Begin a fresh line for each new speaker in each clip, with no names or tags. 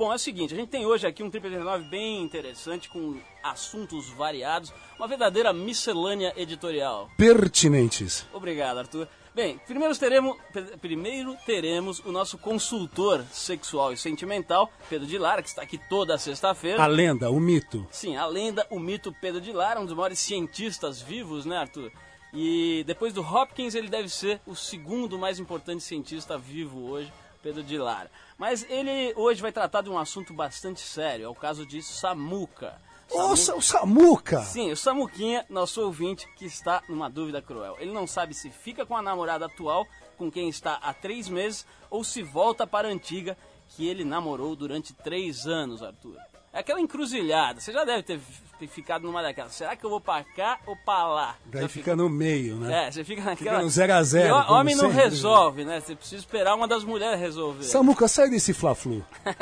Bom, é o seguinte, a gente tem hoje aqui um Trip 89 bem interessante, com assuntos variados, uma verdadeira miscelânea editorial.
Pertinentes.
Obrigado, Arthur. Bem, primeiro teremos, primeiro teremos o nosso consultor sexual e sentimental, Pedro de Lara, que está aqui toda sexta-feira.
A lenda, o mito.
Sim, a lenda, o mito Pedro de Lara, um dos maiores cientistas vivos, né, Arthur? E depois do Hopkins, ele deve ser o segundo mais importante cientista vivo hoje, Pedro de Lara. Mas ele hoje vai tratar de um assunto bastante sério, é o caso de Samuca.
Nossa, o Samuca!
Sim, o Samuquinha, nosso ouvinte, que está numa dúvida cruel. Ele não sabe se fica com a namorada atual, com quem está há três meses, ou se volta para a antiga, que ele namorou durante três anos, Arthur. É aquela encruzilhada. Você já deve ter, ter ficado numa daquelas. Será que eu vou pra cá ou pra lá?
Daí fica, fica, no meio, né?
É, você fica naquela.
Fica no 0 a 0
O homem não sempre. resolve, né? Você precisa esperar uma das mulheres resolver.
Samuca, sai desse fla-flu.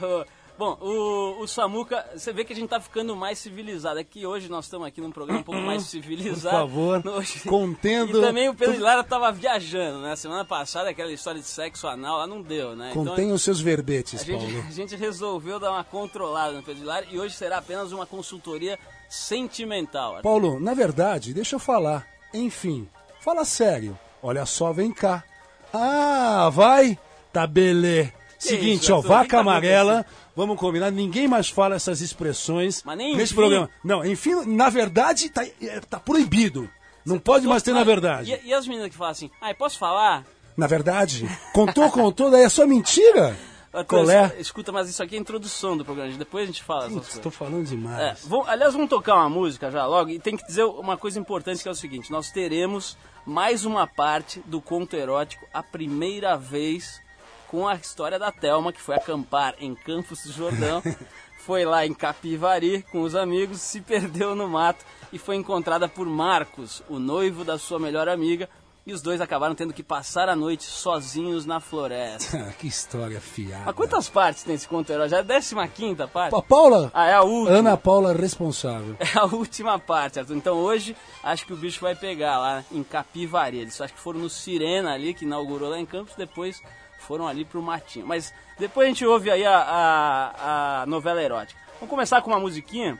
Bom, o, o Samuca, você vê que a gente tá ficando mais civilizado. É que hoje nós estamos aqui num programa um pouco mais civilizado.
Por favor, hoje... contendo...
E também o Pedro Lara tava viajando, né? Semana passada, aquela história de sexo anal lá não deu, né?
Contém então, os seus verbetes,
a gente,
Paulo.
A gente resolveu dar uma controlada no Pedro Lara e hoje será apenas uma consultoria sentimental.
Paulo, na verdade, deixa eu falar. Enfim, fala sério. Olha só, vem cá. Ah, vai? Tá belê. Seguinte, isso, ó, vaca amarela Vamos combinar, ninguém mais fala essas expressões
Mas nem
nesse enfim. programa. Não, enfim, na verdade, tá, é, tá proibido. Não Você pode mais ter na verdade.
E, e, as meninas que falam assim, ai, posso falar?
Na verdade, contou, contou, daí é só mentira?
Colé. Escuta, mas isso aqui é a introdução do programa, depois a gente fala
Putz, Estou falando demais.
É, vou, aliás, vamos tocar uma música já logo, e tem que dizer uma coisa importante que é o seguinte, nós teremos mais uma parte do conto erótico, a primeira vez com a história da Telma, que foi acampar em Campos do Jordão, foi lá em Capivari com os amigos, se perdeu no mato e foi encontrada por Marcos, o noivo da sua melhor amiga, e os dois acabaram tendo que passar a noite sozinhos na floresta.
que história fiada.
Mas quantas partes tem esse conto herói? Já é a 15 parte?
A Paula?
Ah, é a última.
Ana Paula responsável.
É a última parte, Arthur. Então hoje acho que o bicho vai pegar lá em Capivari. Eles acho que foram no Sirena ali, que inaugurou lá em Campos, depois foram ali pro matinho. Mas depois a gente ouve aí a, a, a novela erótica. Vamos começar com uma musiquinha.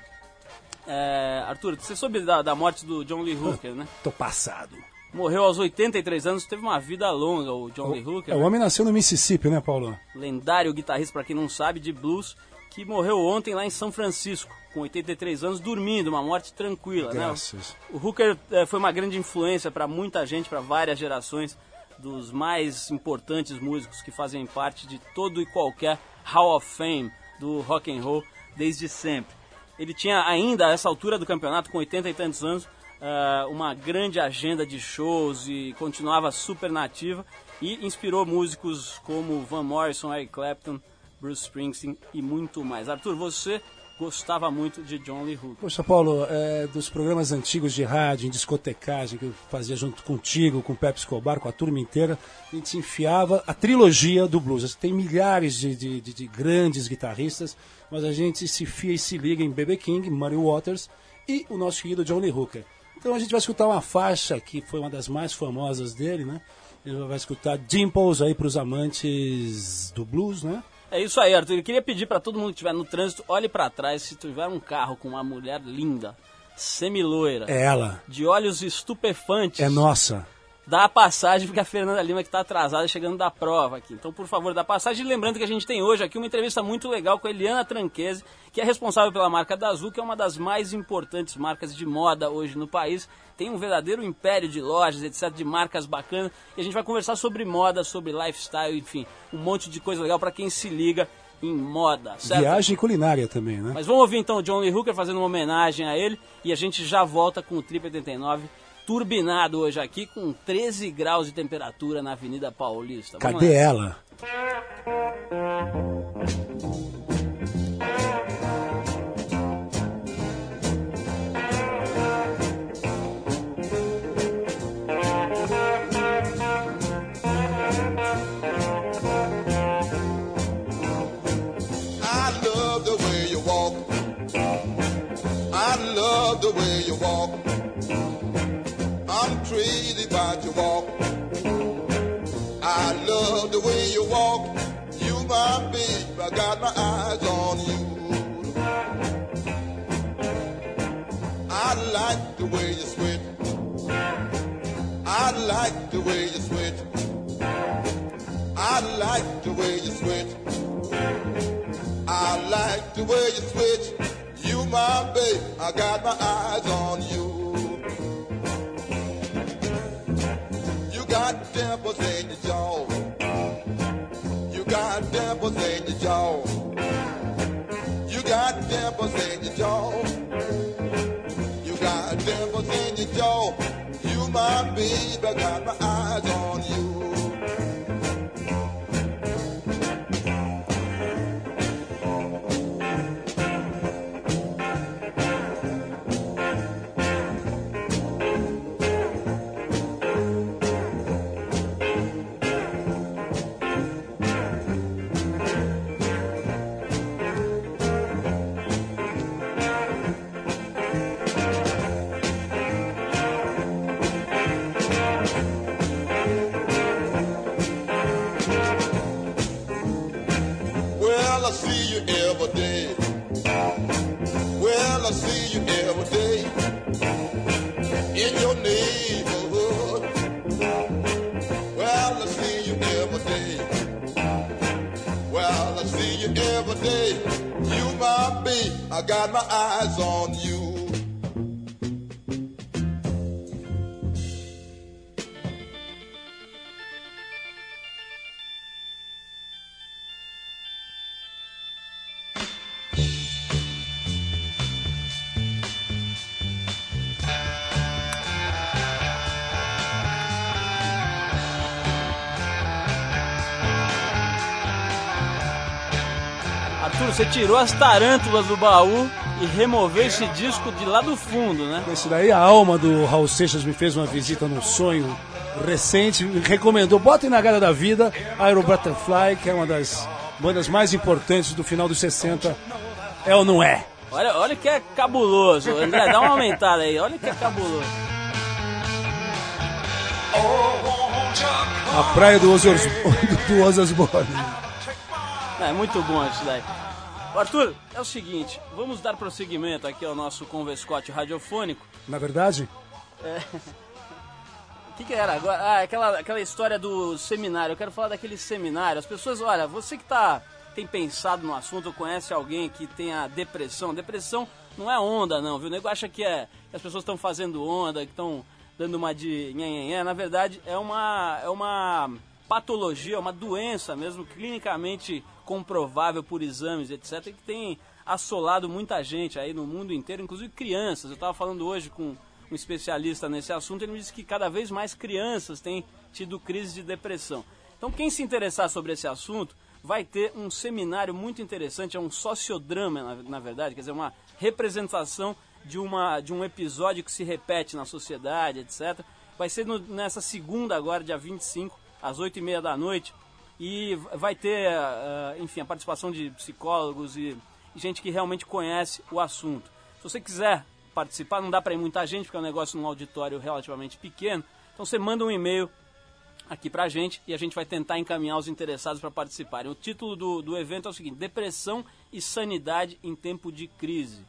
É, Arthur, você soube da, da morte do John Lee Hooker, né?
Tô passado.
Morreu aos 83 anos, teve uma vida longa o John o, Lee Hooker.
É, o homem nasceu no Mississippi, né, Paulo?
Lendário guitarrista, para quem não sabe, de blues, que morreu ontem lá em São Francisco, com 83 anos, dormindo, uma morte tranquila,
Graças.
né? O Hooker é, foi uma grande influência para muita gente, para várias gerações dos mais importantes músicos que fazem parte de todo e qualquer Hall of Fame do rock and roll desde sempre. Ele tinha ainda, a essa altura do campeonato, com 80 e tantos anos, uh, uma grande agenda de shows e continuava super nativa e inspirou músicos como Van Morrison, Eric Clapton, Bruce Springsteen e muito mais. Arthur, você gostava muito de John Lee Hooker.
Poxa, Paulo, é, dos programas antigos de rádio, em discotecagem, que eu fazia junto contigo, com o Pepe Escobar, com a turma inteira, a gente enfiava a trilogia do blues. Tem milhares de, de, de, de grandes guitarristas, mas a gente se fia e se liga em B.B. King, Muddy Waters e o nosso querido John Lee Hooker. Então a gente vai escutar uma faixa que foi uma das mais famosas dele, né? Ele vai escutar Dimples aí para os amantes do blues, né?
É isso aí, Arthur. Eu queria pedir para todo mundo que estiver no trânsito, olhe para trás se tiver um carro com uma mulher linda, semiloira.
É ela.
De olhos estupefantes.
É nossa
dá a passagem, porque a Fernanda Lima que está atrasada chegando da prova aqui. Então, por favor, dá a passagem. Lembrando que a gente tem hoje aqui uma entrevista muito legal com a Eliana Tranquese, que é responsável pela marca da Azul, que é uma das mais importantes marcas de moda hoje no país. Tem um verdadeiro império de lojas, etc., de marcas bacanas. E a gente vai conversar sobre moda, sobre lifestyle, enfim, um monte de coisa legal para quem se liga em moda, certo?
Viagem culinária também, né?
Mas vamos ouvir então o John Lee Hooker fazendo uma homenagem a ele e a gente já volta com o Trip 89 turbinado hoje aqui com 13 graus de temperatura na Avenida Paulista.
Vamos Cadê lá. ela?
the way you walk. Crazy about your walk. I love the way you walk. You my baby. I got my eyes on you. I like the way you sweat. I like the way you sweat. I like the way you sweat. I like the way you sweat. You my babe, I got my eyes on. You dimples in your jaw. You got dimples in your jaw. You got dimples in your jaw. You got dimples in your jaw. You my babe, I got my eyes on you. I got my eyes on
Arthur, você tirou as tarântulas do baú e removeu esse disco de lá do fundo, né?
Esse daí, a alma do Raul Seixas me fez uma visita num sonho recente, me recomendou, botem na gara da vida, Aero Butterfly, que é uma das bandas mais importantes do final dos 60. É ou não é?
Olha, olha que é cabuloso. André, dá uma aumentada aí. Olha que é cabuloso.
A praia do Ozzy Os- do Ozzy Osbourne.
É muito bom isso daí. Arthur, é o seguinte, vamos dar prosseguimento aqui ao nosso converscote radiofônico.
Na verdade,
O que, que era agora? Ah, aquela, aquela história do seminário. Eu quero falar daquele seminário. As pessoas, olha, você que tá, tem pensado no assunto, ou conhece alguém que tenha depressão. Depressão não é onda, não, viu? O nego acha que, é, que as pessoas estão fazendo onda, que estão dando uma de nhenhenhé. Na verdade, é uma, é uma patologia, uma doença mesmo, clinicamente comprovável por exames, etc., que tem assolado muita gente aí no mundo inteiro, inclusive crianças. Eu estava falando hoje com um especialista nesse assunto, ele me disse que cada vez mais crianças têm tido crise de depressão. Então, quem se interessar sobre esse assunto vai ter um seminário muito interessante, é um sociodrama, na, na verdade, quer dizer, uma representação de, uma, de um episódio que se repete na sociedade, etc. Vai ser no- nessa segunda agora, dia 25, às 8h30 da noite, e vai ter, ah, enfim, a participação de psicólogos e gente que realmente conhece o assunto. Se você quiser participar, não dá para ir muita gente, porque é um negócio num auditório relativamente pequeno, então você manda um e-mail aqui pra gente e a gente vai tentar encaminhar os interessados para participarem. O título do, do evento é o seguinte: Depressão e Sanidade em Tempo de Crise.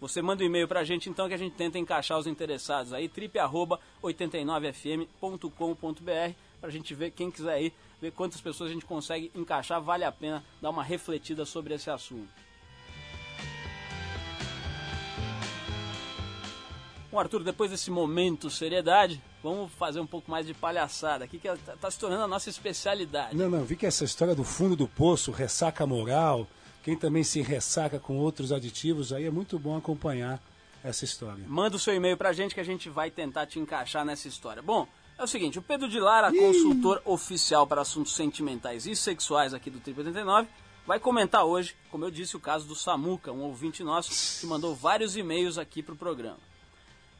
Você manda um e-mail pra gente então que a gente tenta encaixar os interessados aí, trip89fm.com.br pra gente ver quem quiser ir, ver quantas pessoas a gente consegue encaixar, vale a pena dar uma refletida sobre esse assunto. Bom, Arthur, depois desse momento seriedade, vamos fazer um pouco mais de palhaçada aqui, que tá, tá se tornando a nossa especialidade.
não, não, vi que essa história do fundo do poço, ressaca moral, quem também se ressaca com outros aditivos, aí é muito bom acompanhar essa história.
Manda o seu e-mail pra gente que a gente vai tentar te encaixar nessa história. Bom, é o seguinte, o Pedro de Lara, consultor oficial para assuntos sentimentais e sexuais aqui do Triple 89, vai comentar hoje, como eu disse, o caso do Samuca, um ouvinte nosso que mandou vários e-mails aqui pro programa.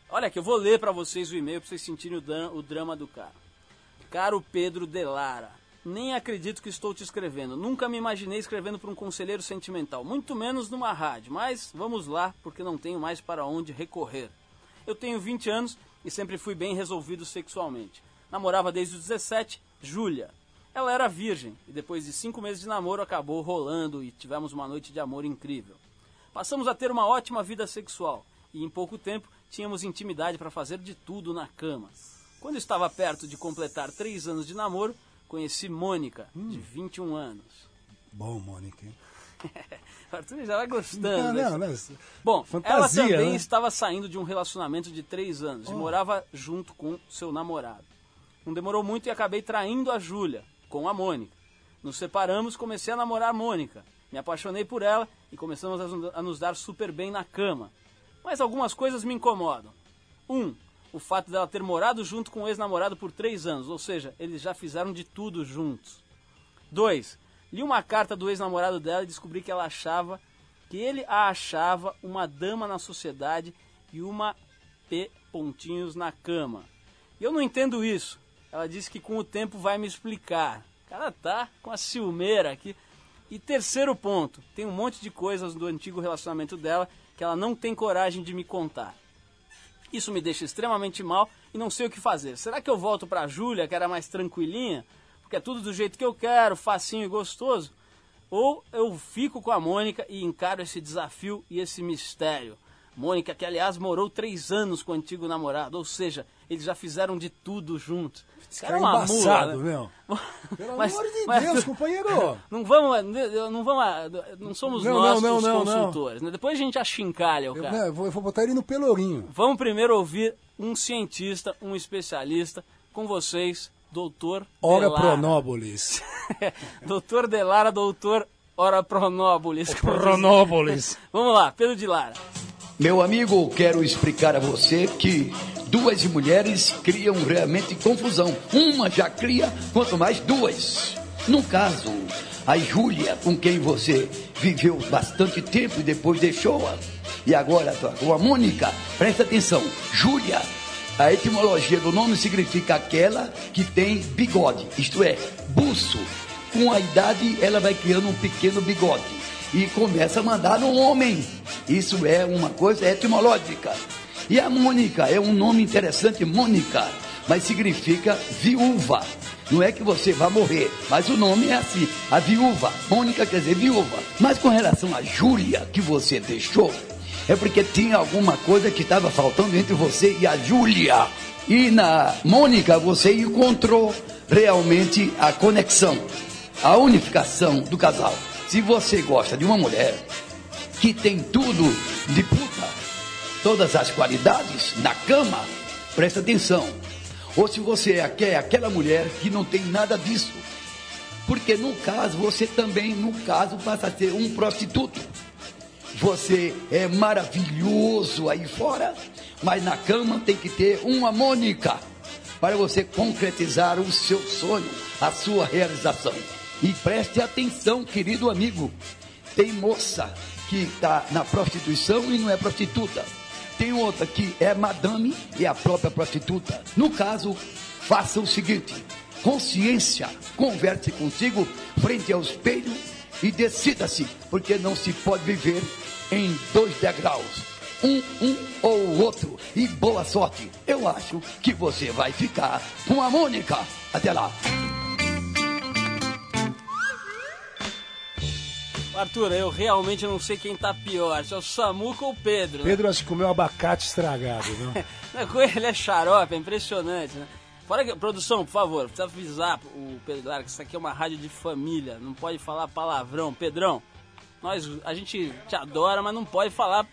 Olha aqui, eu vou ler para vocês o e-mail para vocês sentirem o, o drama do cara. Caro Pedro de Lara, nem acredito que estou te escrevendo. Nunca me imaginei escrevendo para um conselheiro sentimental, muito menos numa rádio. Mas vamos lá, porque não tenho mais para onde recorrer. Eu tenho 20 anos e sempre fui bem resolvido sexualmente. Namorava desde os 17, Júlia. Ela era virgem e depois de cinco meses de namoro acabou rolando e tivemos uma noite de amor incrível. Passamos a ter uma ótima vida sexual e em pouco tempo tínhamos intimidade para fazer de tudo na cama. Quando estava perto de completar três anos de namoro, conheci Mônica, de 21 anos.
Bom, Mônica. hein?
O Arthur já vai gostando.
Não, não, não.
Bom,
Fantasia,
ela também
né?
estava saindo de um relacionamento de três anos e morava junto com seu namorado. Não demorou muito e acabei traindo a Júlia, com a Mônica. Nos separamos, comecei a namorar a Mônica. Me apaixonei por ela e começamos a, nos dar super bem na cama. Mas algumas coisas me incomodam. Um, o fato dela ter morado junto com o ex-namorado por três anos, ou seja, eles já fizeram de tudo juntos. 2. Li uma carta do ex-namorado dela e descobri que ela achava que ele a achava uma dama na sociedade e uma P pontinhos na cama. E eu não entendo isso. Ela disse que com o tempo vai me explicar. O cara tá com a ciumeira aqui. E terceiro ponto, tem um monte de coisas do antigo relacionamento dela que ela não tem coragem de me contar. Isso me deixa extremamente mal e não sei o que fazer. Será que eu volto pra Júlia, que era mais tranquilinha? Porque é tudo do jeito que eu quero, facinho e gostoso? Ou eu fico com a Mônica e encaro esse desafio e esse mistério? Mônica, que aliás morou três anos com o antigo namorado, ou seja, eles já fizeram de tudo juntos. Esse
cara é embaçado,
né?
meu. Pelo
Mas-
amor de
mas-
Deus, companheiro.
Não vamos, não vamos, não somos
Não,
nós
não,
os
não, não.
consultores. né? Depois a gente achincalha o
Eu,
cara.
né, eu vou, eu vou botar ele no pelourinho.
Vamos primeiro ouvir um cientista, um especialista, com vocês, doutor
Ora
Delara.
Pronópolis.
doutor Delara, doutor Ora Pronópolis.
Pronópolis.
Vamos lá, Pedro de Lara.
Meu amigo, quero explicar a você que duas mulheres criam realmente confusão. Uma já cria, quanto mais duas. No caso, a Júlia, com quem você viveu bastante tempo e depois deixou-a. E agora com a Mônica, presta atenção. Júlia, a etimologia do nome significa aquela que tem bigode, isto é, buço. Com a idade, ela vai criando um pequeno bigode e começa a mandar no homem. Isso é uma coisa etimológica. E a Mônica é um nome interessante, Mônica, mas significa viúva. Não é que você vai morrer, mas o nome é assim, a viúva. Mônica quer dizer viúva. Mas com relação a Júlia, que você deixou, é porque tinha alguma coisa que estava faltando entre você e a Júlia. E na Mônica você encontrou realmente a conexão, a unificação do casal. Se você gosta de uma mulher que tem tudo de puta, todas as qualidades na cama, presta atenção. Ou se você quer aquela mulher que não tem nada disso, porque no caso você também, no caso, passa a ser um prostituto. Você é maravilhoso aí fora, mas na cama tem que ter uma Mônica para você concretizar o seu sonho, a sua realização. E preste atenção, querido amigo. Tem moça que está na prostituição e não é prostituta. Tem outra que é madame e é a própria prostituta. No caso, faça o seguinte: consciência, converse consigo frente ao espelho e decida-se, porque não se pode viver em dois degraus. Um, um ou o outro. E boa sorte. Eu acho que você vai ficar com a Mônica. Até lá.
Arthur, eu realmente não sei quem tá pior, se é o Samuca ou o Pedro. né?
Pedro acho que comeu abacate estragado,
é coisa, Ele é xarope, é impressionante, né? Fora que, produção, por favor, precisa avisar o Pedro Lara que isso aqui é uma rádio de família, não pode falar palavrão. Pedrão, nós, a gente te adora, mas não pode falar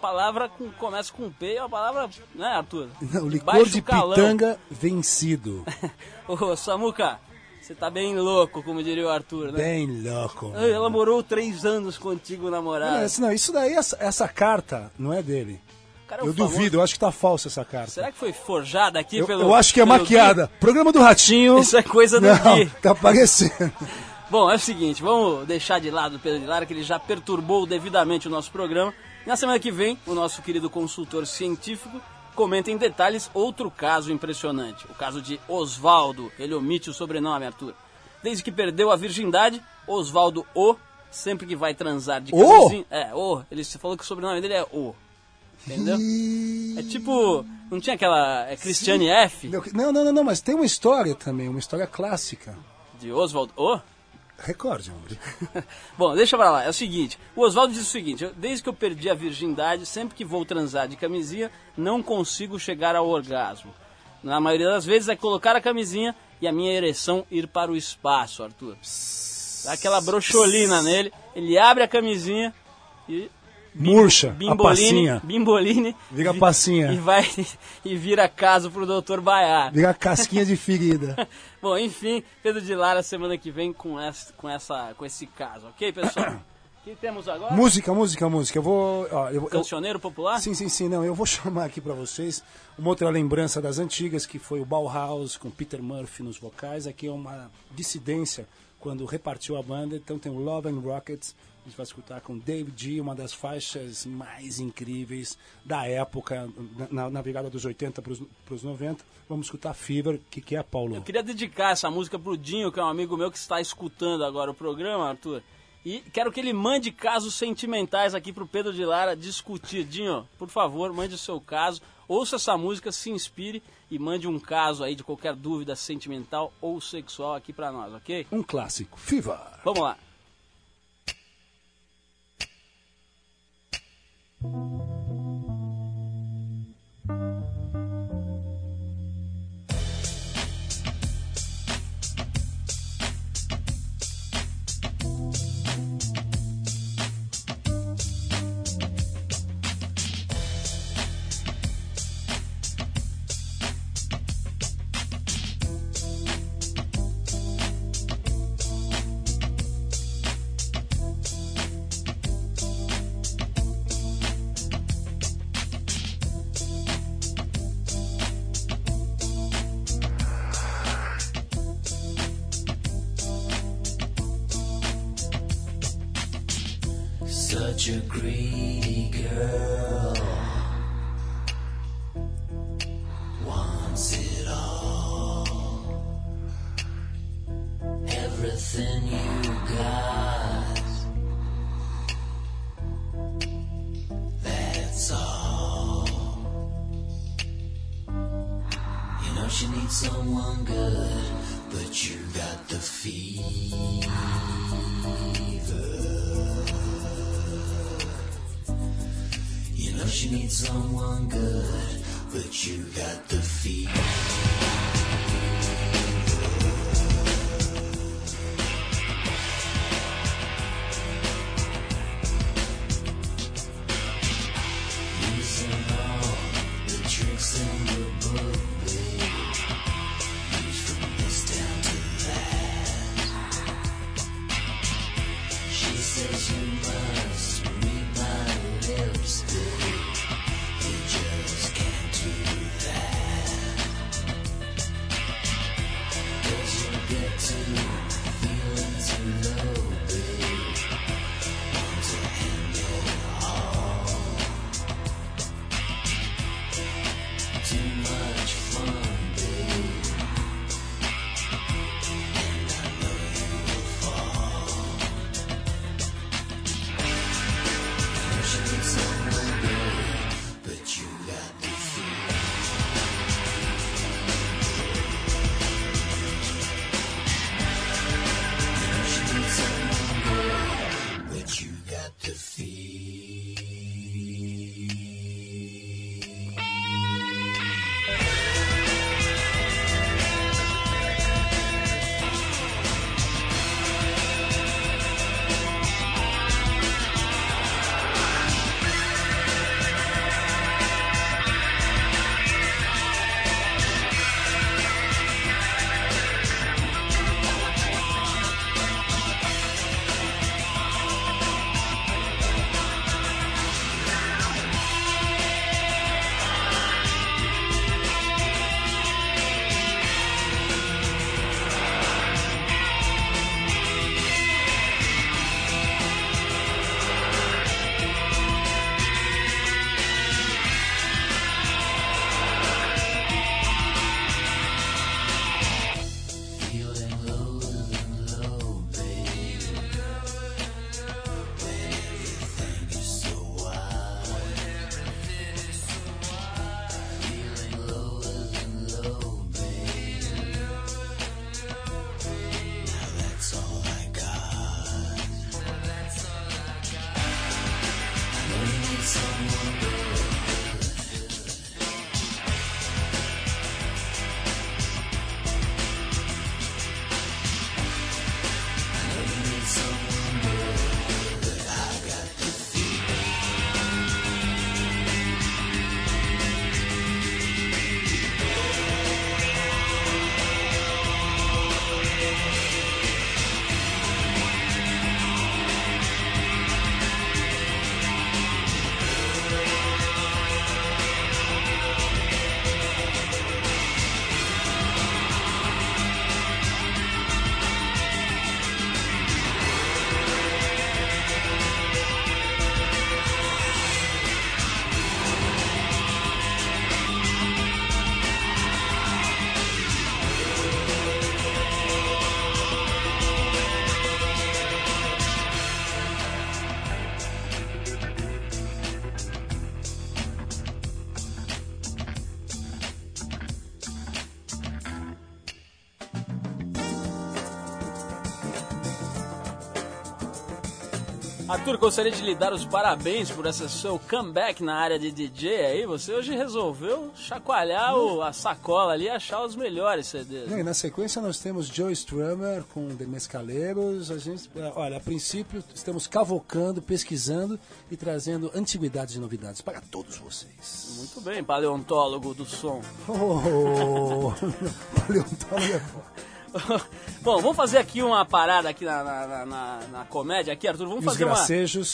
palavra com começa com P, é uma palavra, né, Arthur?
Não, licor
Baixo
de
calão.
pitanga vencido.
Ô, Samuca, você tá bem louco, como diria o Arthur, né?
Bem louco.
Ela morou três anos contigo, namorado.
Não, esse- não, isso daí, essa, essa carta não é dele.
Cara, é
Eu
famoso-
duvido, eu acho que tá falsa essa carta.
Será que foi forjada aqui
Eu,
pelo.
eu acho que é maquiada. Programa do Ratinho.
Isso é coisa do
Não,
Gui.
tá parecendo.
Bom, é o seguinte, vamos deixar de lado o Pedro de Lara, que ele já perturbou devidamente o nosso programa. E na semana que vem, o nosso querido consultor científico comenta em detalhes outro caso impressionante. O caso de Osvaldo. Ele omite o sobrenome, Arthur. Desde que perdeu a virgindade, Osvaldo O, sempre que vai transar de camisinha... É, O. Ele falou que o sobrenome dele é O. Entendeu? É tipo... Não tinha aquela... É Cristiane F?
Não, não, não, não, mas tem uma história também, uma história clássica.
De Oswald O?
Recorde, homem.
Bom, deixa pra lá. É o seguinte: o Oswaldo diz o seguinte: desde que eu perdi a virgindade, sempre que vou transar de camisinha, não consigo chegar ao orgasmo. Na maioria das vezes é colocar a camisinha e a minha ereção ir para o espaço, Arthur. Dá aquela brocholina nele, ele abre a camisinha e
Murcha, a passinha.
bimboline
Vira
vi-
passinha.
e vai e vira caso pro Dr. Baiar.
Vira casquinha de ferida.
Bom, enfim, Pedro de Lara semana que vem com essa, com essa, com esse caso, ok, pessoal? Que temos agora?
música, música, música. Eu vou. Ó, eu, eu,
Cancioneiro popular?
sim, sim, sim. Não, eu vou chamar aqui pra vocês uma outra lembrança das antigas, que foi o Bauhaus com Peter Murphy nos vocais. Aqui é uma dissidência quando repartiu a banda. Então tem o Love and Rockets. A gente vai escutar com Dave G, uma das faixas mais incríveis da época, na, na virada dos 80 para os 90. Vamos escutar Fever, que, que é Paulo.
Eu queria dedicar essa música pro Dinho, que é um amigo meu que está escutando agora o programa, Arthur. E quero que ele mande casos sentimentais aqui pro Pedro de Lara discutir. Dinho, por favor, mande o seu caso. Ouça essa música, se inspire e mande um caso aí de qualquer dúvida sentimental ou sexual aqui pra nós, ok?
Um clássico, Fever.
Vamos lá.
Everything you got. That's all. You know she needs someone good, but you got the fever. You know she needs someone good, but you got the fever.
Arthur, gostaria de lhe dar os parabéns por esse seu comeback na área de DJ aí. Você hoje resolveu chacoalhar o- a sacola ali e achar os melhores CDs.
Não, e na sequência nós temos Joe Strummer com The Mescaleiros. A gente, eh, olha, a princípio estamos cavocando, pesquisando e trazendo antiguidades e novidades para todos vocês.
Muito bem, paleontólogo do som.
Oh, paleontólogo é foda.
Bom, vamos fazer aqui uma parada aqui na, na, na- na- comédia aqui, Arthur. Vamos
E os
fazer uma.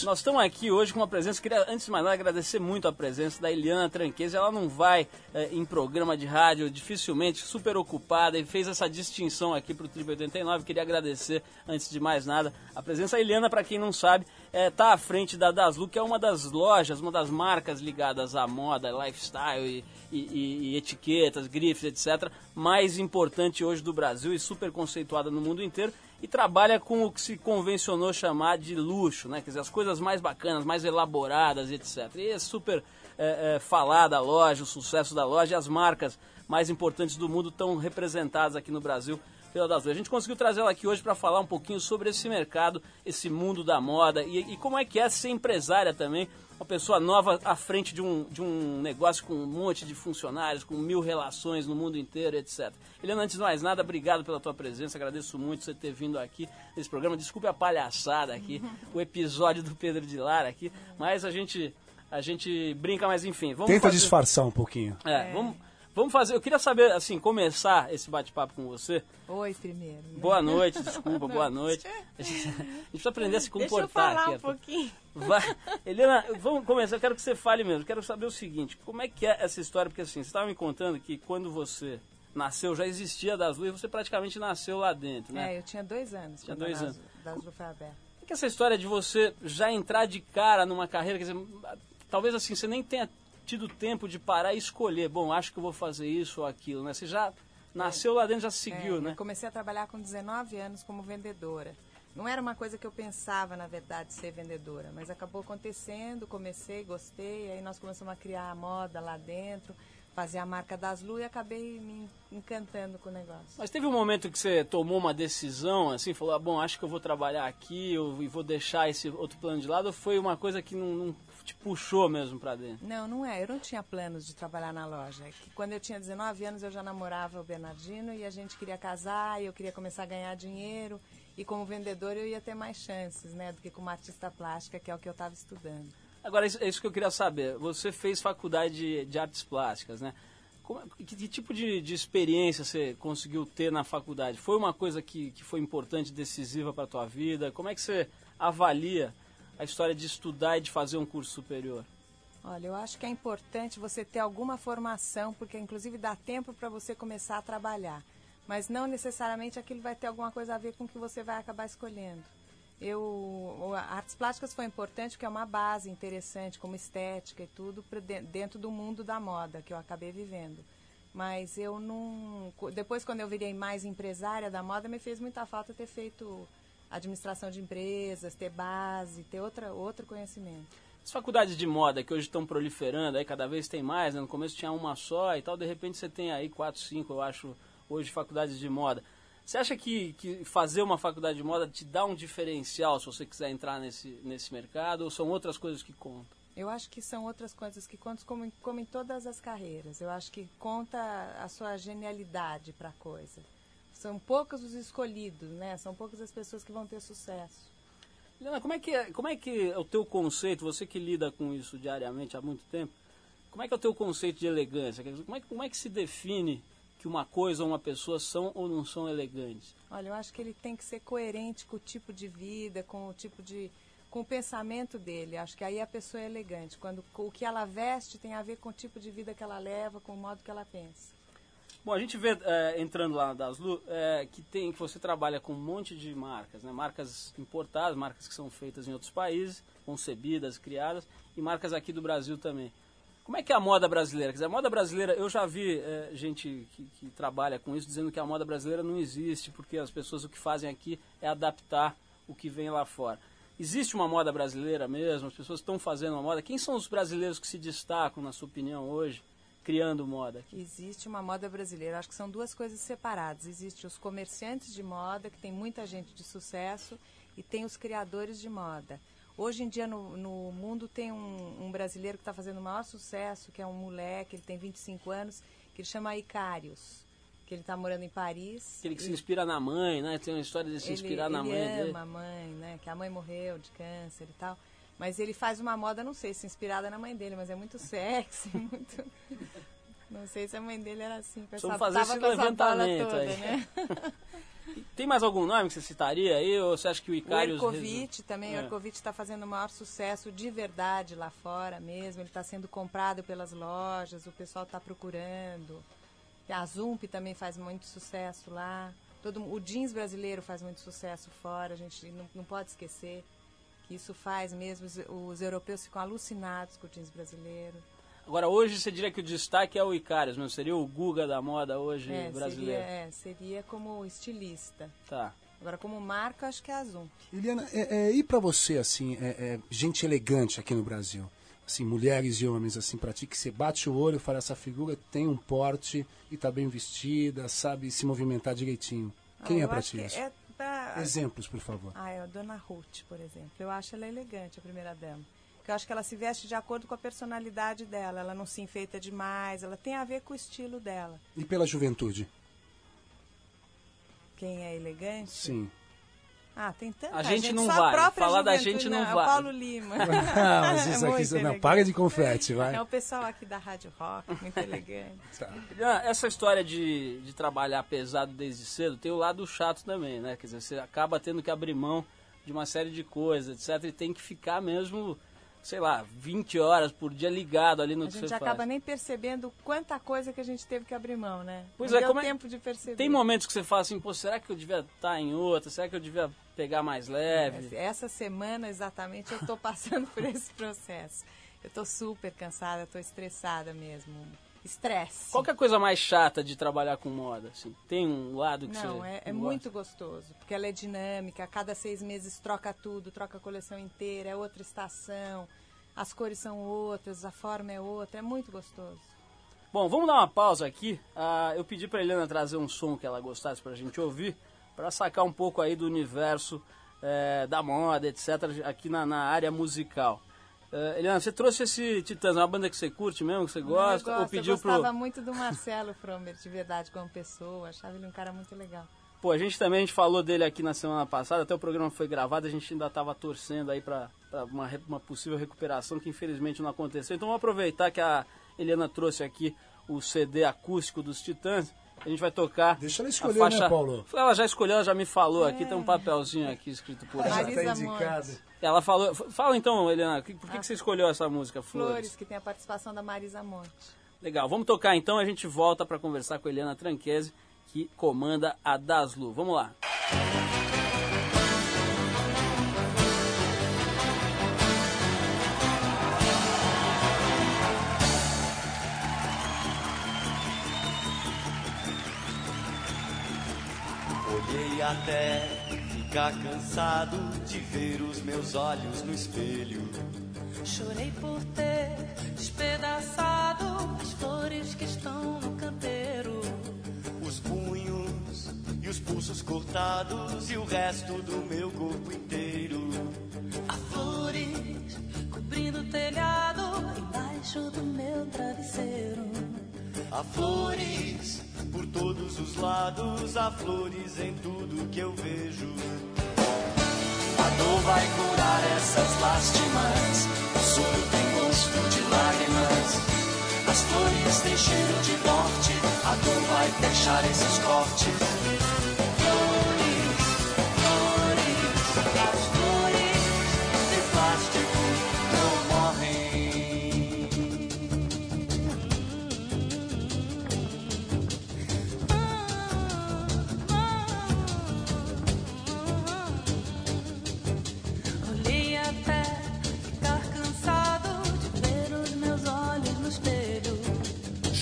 Nós estamos aqui hoje com uma presença. Queria, antes de mais nada, agradecer muito a presença da Eliana Tranquese. Ela não vai eh, em programa de rádio, dificilmente, super ocupada, e fez essa distinção aqui para o Tribo 89. Queria agradecer, antes de mais nada, a presença. A Eliana, para quem não sabe, está à frente da Daslu, que é uma das lojas, uma das marcas ligadas à moda, lifestyle e, e- e- etiquetas, grifes, etc. Mais importante hoje do Brasil e super conceituada no mundo inteiro. E trabalha com o que se convencionou chamar de luxo, né? Quer dizer, as coisas mais bacanas, mais elaboradas, etc. E é super é, é, falar da loja, o sucesso da loja as marcas mais importantes do mundo estão representadas aqui no Brasil pela Daslu. A gente conseguiu trazer ela aqui hoje para falar um pouquinho sobre esse mercado, esse mundo da moda e, e como é que é ser empresária também, uma pessoa nova à frente de um, de um negócio com um monte de funcionários, com mil relações no mundo inteiro, etc. Helena, antes de mais nada, obrigado pela tua presença, agradeço muito você ter vindo aqui nesse programa. Desculpe a palhaçada aqui, o episódio do Pedro de Lara aqui, mas a gente, a gente brinca, mas enfim. Vamos
Tenta
fazer...
disfarçar um pouquinho.
É, Vamos, vamos fazer. Eu queria saber, assim, começar esse bate-papo com você.
Oi, primeiro. né?
Boa noite, desculpa, boa noite. A gente, a gente precisa aprender a se
Deixa eu
comportar
falar
aqui.
um pouquinho.
Vai. Helena, vamos começar. Eu quero que você fale mesmo. Eu quero saber o seguinte: como é que é essa história? Porque assim, você estava me contando que quando você nasceu já existia das luzes, você praticamente nasceu lá dentro, né?
É, eu tinha dois anos.
Tinha dois anos.
Das foi aberta.
Como é que é essa história de você já entrar de cara numa carreira, quer dizer, talvez assim, você nem tenha tido tempo de parar e escolher, bom, acho que eu vou fazer isso ou aquilo, né? Você já nasceu lá dentro, já seguiu,
É,
né?
Eu comecei a trabalhar com 19 anos como vendedora. Não era uma coisa que eu pensava, na verdade, ser vendedora, mas acabou acontecendo, comecei, gostei, aí nós começamos a criar a moda lá dentro, fazer a marca das Lu e acabei me encantando com o negócio.
Mas teve um momento que você tomou uma decisão, assim, falou, ah, bom, acho que eu vou trabalhar aqui eu, e vou deixar esse outro plano de lado, ou foi uma coisa que não, não te puxou mesmo pra dentro?
Não, não é. Eu não tinha planos de trabalhar na loja. É Quando eu tinha 19 anos, eu já namorava o Bernardino e a gente queria casar e eu queria começar a ganhar dinheiro. E como vendedor eu ia ter mais chances, né, do que como artista plástica, que é o que eu estava estudando.
Agora, é isso que eu queria saber. Você fez faculdade de, de artes plásticas, né? Como- que, que tipo de, de experiência você conseguiu ter na faculdade? Foi uma coisa que, que foi importante, decisiva para a tua vida? Como é que você avalia a história de estudar e de fazer um curso superior?
Olha, eu acho que é importante você ter alguma formação, porque inclusive dá tempo para você começar a trabalhar. Mas não necessariamente aquilo vai ter alguma coisa a ver com o que você vai acabar escolhendo. Eu, artes plásticas foi importante porque é uma base interessante, como estética e tudo, dentro do mundo da moda que eu acabei vivendo. Mas eu não. Depois, quando eu virei mais empresária da moda, me fez muita falta ter feito administração de empresas, ter base, ter outra, outro conhecimento.
As faculdades de moda que hoje estão proliferando, aí cada vez tem mais, né? no começo tinha uma só e tal, de repente você tem aí quatro, cinco, eu acho, hoje faculdades de moda. Você acha que, que fazer uma faculdade de moda te dá um diferencial se você quiser entrar nesse, nesse mercado ou são outras coisas que contam?
Eu acho que são outras coisas que contam como, como em todas as carreiras. Eu acho que conta a sua genialidade para a coisa. São poucos os escolhidos, né? São poucas as pessoas que vão ter sucesso.
Helena, como é que é, como é que é o teu conceito, você que lida com isso diariamente há muito tempo, como é que é o teu conceito de elegância? Como é, que- como é que se define que uma coisa ou uma pessoa são ou não são elegantes?
Olha, eu acho que ele tem que ser coerente com o tipo de vida, com o tipo de. com o pensamento dele. Acho que aí a pessoa é elegante. Quando o que ela veste tem a ver com o tipo de vida que ela leva, com o modo que ela pensa.
Bom, a gente vê, é, entrando lá na Daslu, é, que tem que você trabalha com um monte de marcas, né? Marcas importadas, marcas que são feitas em outros países, concebidas, criadas, e marcas aqui do Brasil também. Como é que é a moda brasileira? Quer dizer, a moda brasileira, eu já vi é, gente que, que trabalha com isso dizendo que a moda brasileira não existe, porque as pessoas o que fazem aqui é adaptar o que vem lá fora. Existe uma moda brasileira mesmo? As pessoas estão fazendo uma moda? Quem são os brasileiros que se destacam, na sua opinião, hoje, criando moda aqui?
Existe uma moda brasileira. Acho que são duas coisas separadas. Existe os comerciantes de moda, que tem muita gente de sucesso, e tem os criadores de moda. Hoje em dia no, no mundo tem um, um brasileiro que está fazendo o maior sucesso, que é um moleque, ele tem 25 anos, que ele chama Icarius, que ele está morando em Paris.
Aquele que se inspira na mãe, né? Tem uma história de se inspirar na
ele
mãe
ama
dele.
a mãe, né? Que a mãe morreu de câncer e tal. Mas ele faz uma moda, não sei se inspirada na mãe dele, mas é muito sexy, muito. Não sei se a mãe dele era assim, com
Precisamos
essa,
fazer
tava
esse
com
levantamento
toda,
aí.
né?
Tem mais algum nome que você citaria aí? Ou você acha que o
O
Icarius...
Ercovitch também,
É.
o Ercovitch está fazendo o maior sucesso de verdade lá fora mesmo. Ele está sendo comprado pelas lojas, o pessoal está procurando. A Zump também faz muito sucesso lá. Todo, o jeans brasileiro faz muito sucesso fora, a gente não, não pode esquecer que isso faz mesmo. Os, os europeus ficam alucinados com o jeans brasileiro.
Agora, hoje você diria que o destaque é o Icarius, mesmo? Seria o Guga da moda hoje
É, seria,
brasileiro.
é, seria como estilista.
Tá.
Agora, como marca, acho que é a Zump.
Eliana, é, é, e pra você, assim, é, é, gente elegante aqui no Brasil? Assim, mulheres e homens, assim, pra ti, que você bate o olho e fala, essa figura tem um porte e tá bem vestida, sabe se movimentar direitinho. Quem
Ah,
é
acho
ti isso?
É
Exemplos, por favor.
Ah, é a Dona Ruth, por exemplo. Eu acho ela elegante, a primeira dama. Porque eu acho que ela se veste de acordo com a personalidade dela. Ela não se enfeita demais, ela tem a ver com o estilo dela.
E pela juventude?
Quem é elegante?
Sim.
Ah, tem tanta
A gente não
só a
vai. Falar da gente não
É o
vai.
Paulo Lima.
Ah, mas isso
É
aqui, você- não, paga de confete, vai.
É o pessoal aqui da Rádio Rock, muito elegante.
Ah, Essa história de, de trabalhar pesado desde cedo tem o lado chato também, né? Quer dizer, você acaba tendo que abrir mão de uma série de coisas, etc. E tem que ficar mesmo, sei lá, 20 horas por dia ligado ali no
A
que
gente
você
acaba
faz.
nem percebendo quanta coisa que a gente teve que abrir mão, né?
Pois
não
é,
deu
como é-
tempo de perceber.
Tem momentos que você fala assim, pô, será que eu devia estar em outra? Será que eu devia pegar mais leve?
Essa semana, exatamente, eu estou passando por esse processo. Eu estou super cansada, estou estressada mesmo. Estresse.
Qual é a coisa mais chata de trabalhar com moda? Assim, tem um lado que
Não,
você
é, é
não
muito gostoso, porque ela é dinâmica, a cada seis meses troca tudo, troca a coleção inteira, é outra estação, as cores são outras, a forma é outra, é muito gostoso.
Bom, vamos dar uma pausa aqui. Ah, eu pedi para Helena trazer um som que ela gostasse para a gente ouvir, para sacar um pouco aí do universo eh, da moda, etc., aqui na, na área musical. Eh, Helena, você trouxe esse Titãs, é uma banda que você curte mesmo, que você gosta?
eu,
ou pediu
eu gostava
pro...
muito do Marcelo Fromer, de verdade, como pessoa, achava ele um cara muito legal.
Pô, a gente também a gente falou dele aqui na semana passada, até o programa foi gravado, a gente ainda estava torcendo aí para uma, uma possível recuperação que infelizmente não aconteceu. Então vamos aproveitar que a Helena trouxe aqui o CD acústico dos Titãs. A gente vai tocar.
Deixa ela
a
escolher,
faixa...
né, Paulo?
Ela já escolheu, ela já me falou aqui, tem um papelzinho aqui escrito por ela.
Marisa
tá indicado.
Ela falou. Fala então, Helena, por que, que você escolheu essa música, Flores?
Flores, que tem a participação da Marisa Monte.
Legal, vamos tocar então, a gente volta para conversar com a Helena Tranquese, que comanda a Daslu. Vamos lá.
Olhei até ficar cansado de ver os meus olhos no espelho.
Chorei por ter despedaçado as flores que estão no canteiro,
os punhos e os pulsos cortados e o resto do meu corpo inteiro.
Há flores cobrindo o telhado embaixo do meu travesseiro.
Há flores por todos os lados, há flores em tudo que eu vejo. A dor vai curar essas lástimas, o soro tem gosto de lágrimas. As flores têm cheiro de morte, a dor vai deixar esses cortes.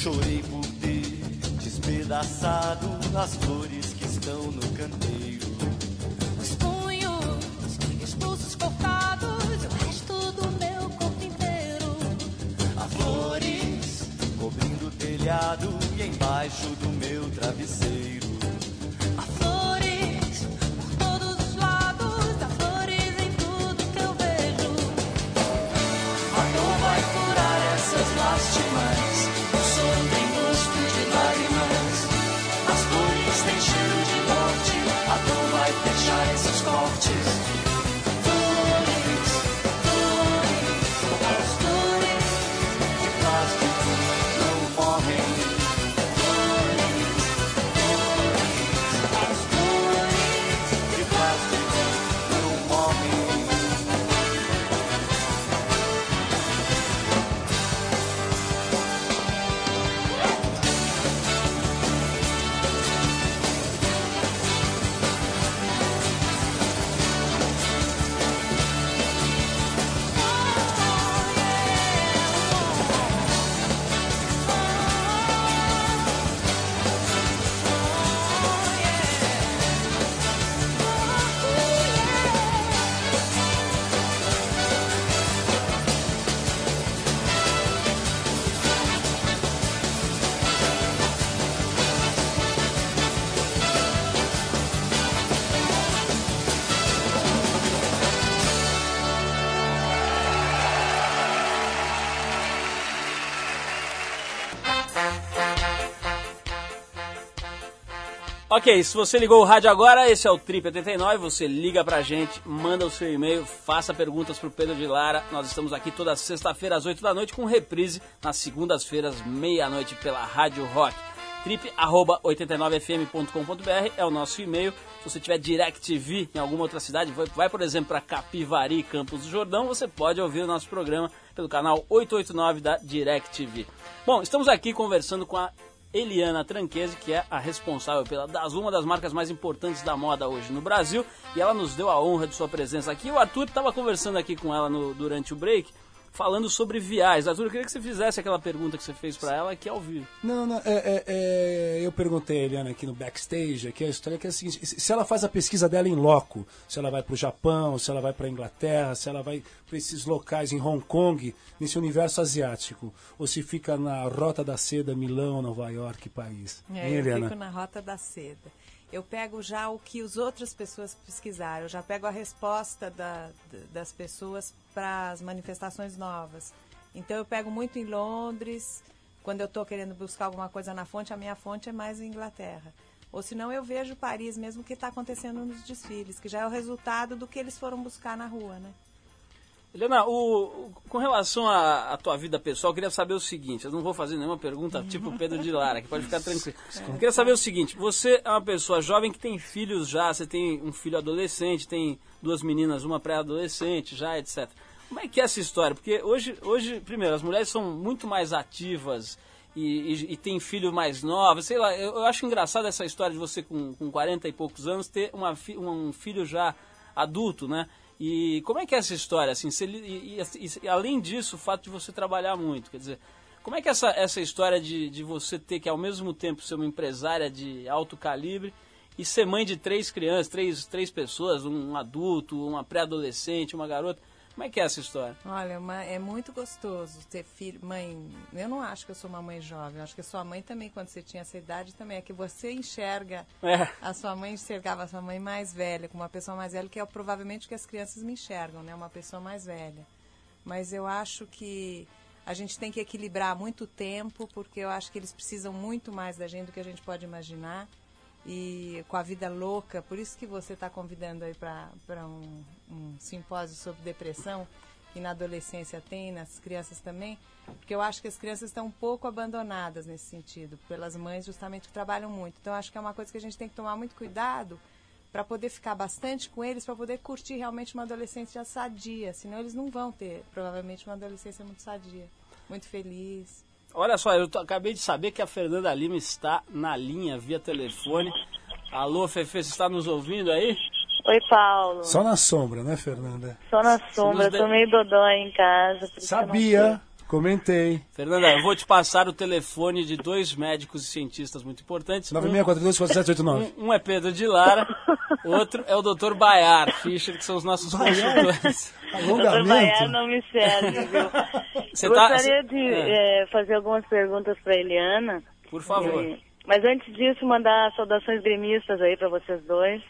Chorei por ter despedaçado as flores que estão no canteiro.
Os punhos os pulsos cortados o resto do meu corpo inteiro.
Há flores cobrindo o telhado e embaixo do meu travesseiro.
Ok, se você ligou o rádio agora, esse é o Trip 89, você liga pra gente, manda o seu e-mail, faça perguntas pro Pedro de Lara. Nós estamos aqui toda sexta-feira às 8 da noite com reprise nas segundas-feiras, meia-noite pela Rádio Rock. trip89fm.com.br é o nosso e-mail. Se você tiver DirecTV em alguma outra cidade, vai, vai, por exemplo para Capivari, Campos do Jordão, você pode ouvir o nosso programa pelo canal 889 da DirecTV. Bom, estamos aqui conversando com a Eliana Tranquese, que é a responsável pela das uma das marcas mais importantes da moda hoje no Brasil, e ela nos deu a honra de sua presença aqui. O Arthur estava conversando aqui com ela no- durante o break, falando sobre viagens. Arthur, eu queria que você fizesse aquela pergunta que você fez para ela aqui ao vivo.
Não, não, é, é, é, eu perguntei a Eliana aqui no backstage, aqui a história que é a seguinte, se se ela faz a pesquisa dela em loco, se ela vai para o Japão, se ela vai para a Inglaterra, se ela vai para esses locais em Hong Kong, nesse universo asiático, ou se fica na Rota da Seda, Milão, Nova York, país.
É,
hein,
eu
Eliana?
fico na rota da seda. Eu pego já o que as outras pessoas pesquisaram, eu já pego a resposta da- das pessoas para as manifestações novas. Então eu pego muito em Londres, quando eu estou querendo buscar alguma coisa na fonte, a minha fonte é mais em Inglaterra. Ou senão eu vejo Paris mesmo que está acontecendo nos desfiles, que já é o resultado do que eles foram buscar na rua, né?
Helena, o, com relação à, tua vida pessoal, eu queria saber o seguinte: eu não vou fazer nenhuma pergunta tipo Pedro de Lara, que pode ficar tranquilo. Eu queria saber o seguinte: você é uma pessoa jovem que tem filhos já, você tem um filho adolescente, tem duas meninas, uma pré-adolescente já, etc. Como é que é essa história? Porque hoje, hoje primeiro, as mulheres são muito mais ativas e, e, e têm filhos mais novos. Sei lá, eu, eu acho engraçado essa história de você com, com 40 e poucos anos ter uma, um filho já adulto, né? E como é que é essa história? Assim, e, e- e- além disso, o fato de você trabalhar muito, quer dizer, como é que é essa, essa história de, de você ter que ao mesmo tempo ser uma empresária de alto calibre e ser mãe de três crianças, três, três pessoas, um adulto, uma pré-adolescente, uma garota? Como é que é essa história?
Olha, é muito gostoso ter filho, mãe. Eu não acho que eu sou uma mãe jovem. Eu acho que a sua mãe também, quando você tinha essa idade, também é que você enxerga.
É.
A sua mãe enxergava a sua mãe mais velha, como uma pessoa mais velha, que é provavelmente o que as crianças me enxergam, né? Uma pessoa mais velha. Mas eu acho que A gente tem que equilibrar muito tempo, porque eu acho que eles precisam muito mais da gente do que a gente pode imaginar. E com a vida louca, por isso que você está convidando aí para um, um simpósio sobre depressão, que na adolescência tem, nas crianças também, porque eu acho que as crianças estão um pouco abandonadas nesse sentido, pelas mães justamente que trabalham muito. Então, acho que é uma coisa que a gente tem que tomar muito cuidado para poder ficar bastante com eles, para poder curtir realmente uma adolescência sadia, senão eles não vão ter, provavelmente, uma adolescência muito sadia, muito feliz.
Olha só, eu acabei de saber que a Fernanda Lima está na linha via telefone. Alô, Fefe, você está nos ouvindo aí?
Oi, Paulo.
Só na sombra, né, Fernanda?
Só na sombra,
de-
tô meio dodói em casa. eu
Sabia, comentei.
Fernanda, eu vou te passar o telefone de dois médicos e cientistas muito importantes. Um,
96424789.
um é Pedro de Lara, outro é o Dr. Baiar Fischer, que são os nossos consultores.
sei. Doutor Baiar
Alongamento.
não me serve, viu?
Você
eu
tá-
gostaria
cê-
de
é.
eh, fazer algumas perguntas para Eliana.
Por favor.
E- Mas antes disso, mandar saudações gremistas aí para vocês dois.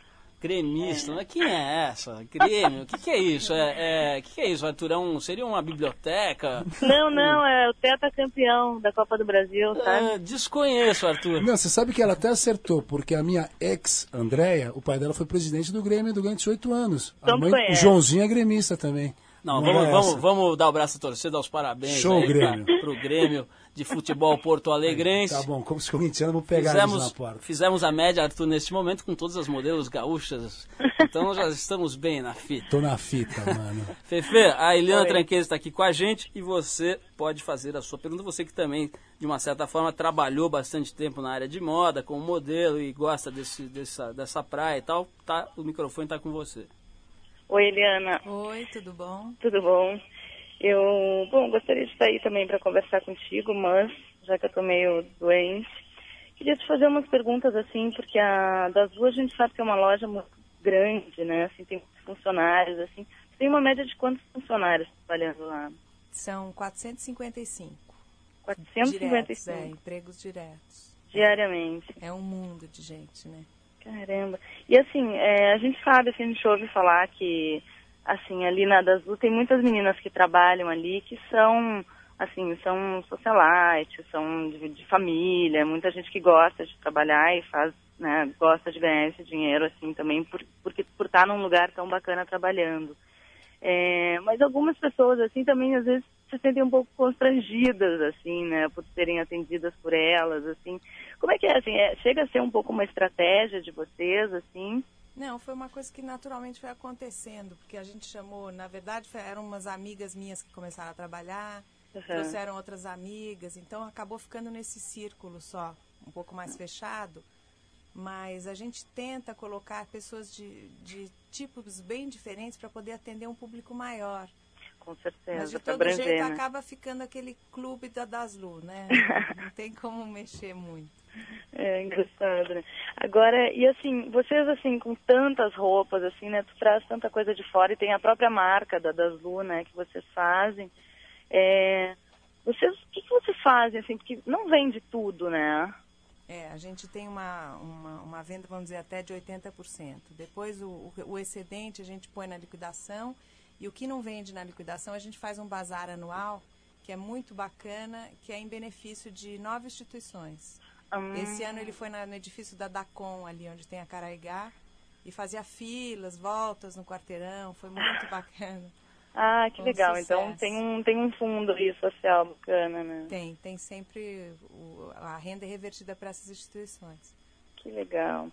Gremista, mas quem é essa? Grêmio? O que, que é isso? É, é, que, que é isso, Arthur? É um, seria uma biblioteca?
Não, não, é o Teta campeão da Copa do Brasil, sabe?
Ah, desconheço, Arthur.
Não, você sabe que ela até acertou, porque a minha ex, Andréia, o pai dela foi presidente do Grêmio durante oito anos.
Então
a mãe,
conhece.
o Joãozinho é gremista também.
Não,
Não
vamos,
é
vamos, vamos dar o braço a torcer, dar os parabéns
Show,
aí
Grêmio.
Pra, pro Grêmio de futebol Porto Alegrense.
Tá bom, como se corintiano, vou pegar
Fizemos,
na porta.
fizemos a média, Arthur, neste momento com todas as modelos gaúchas. Então já estamos bem na fita.
Tô na fita, mano.
Fefe, a Eliana
Oi.
Tranqueira está aqui com a gente e você pode fazer a sua pergunta. Você que também, de uma certa forma, trabalhou bastante tempo na área de moda, como modelo e gosta desse, dessa, dessa praia e tal, tá, o microfone está com você.
Oi, Eliana.
Oi, tudo bom?
Tudo bom? Eu, bom, gostaria de sair também para conversar contigo, mas já que eu tô meio doente, queria te fazer umas perguntas assim, porque a das duas a gente sabe que é uma loja muito grande, né? Assim, tem muitos funcionários, assim. Tem uma média de quantos funcionários trabalhando lá?
São 455.
455
Diretos, é, empregos diretos.
diariamente.
É um mundo de gente, né?
Caramba. E assim, é, a gente sabe, assim, a gente ouve falar que, assim, ali na das Lu tem muitas meninas que trabalham ali que são, assim, são socialites, são de, de família, muita gente que gosta de trabalhar e faz, né, gosta de ganhar esse dinheiro, assim, também por, porque, por estar num lugar tão bacana trabalhando. É, mas algumas pessoas, assim, também às vezes se sentem um pouco constrangidas, assim, né, por serem atendidas por elas, assim. Como é que é, assim, é, chega a ser um pouco uma estratégia de vocês, assim?
Não, foi uma coisa que naturalmente foi acontecendo, porque a gente chamou, na verdade, eram umas amigas minhas que começaram a trabalhar,
Uhum.
trouxeram outras amigas, então acabou ficando nesse círculo só, um pouco mais fechado. Mas a gente tenta colocar pessoas de, de tipos bem diferentes para poder atender um público maior.
Com
Mas
certeza,
de
para
todo jeito
né?
acaba ficando aquele clube da Daslu, né? Não tem como mexer muito.
É engraçado, né? Agora, e assim, vocês assim, com tantas roupas, assim, né? Tu traz tanta coisa de fora e tem a própria marca da Daslu, né? Que vocês fazem. É, vocês, o que, que vocês fazem, assim? Porque não vende tudo, né?
É, a gente tem uma, uma, uma venda, vamos dizer, até de 80%. Depois o, o excedente a gente põe na liquidação e o que não vende na liquidação a gente faz um bazar anual que é muito bacana, que é em benefício de nove instituições.
Hum,
Esse ano ele foi na- no edifício da Dacom, ali onde tem a Caraigá, e fazia filas, voltas no quarteirão, foi muito bacana.
Ah, que
com
legal. Então
sucesso.
tem um, tem um fundo aí social bacana, né?
Tem, tem sempre o- a renda é revertida para essas instituições.
Que legal.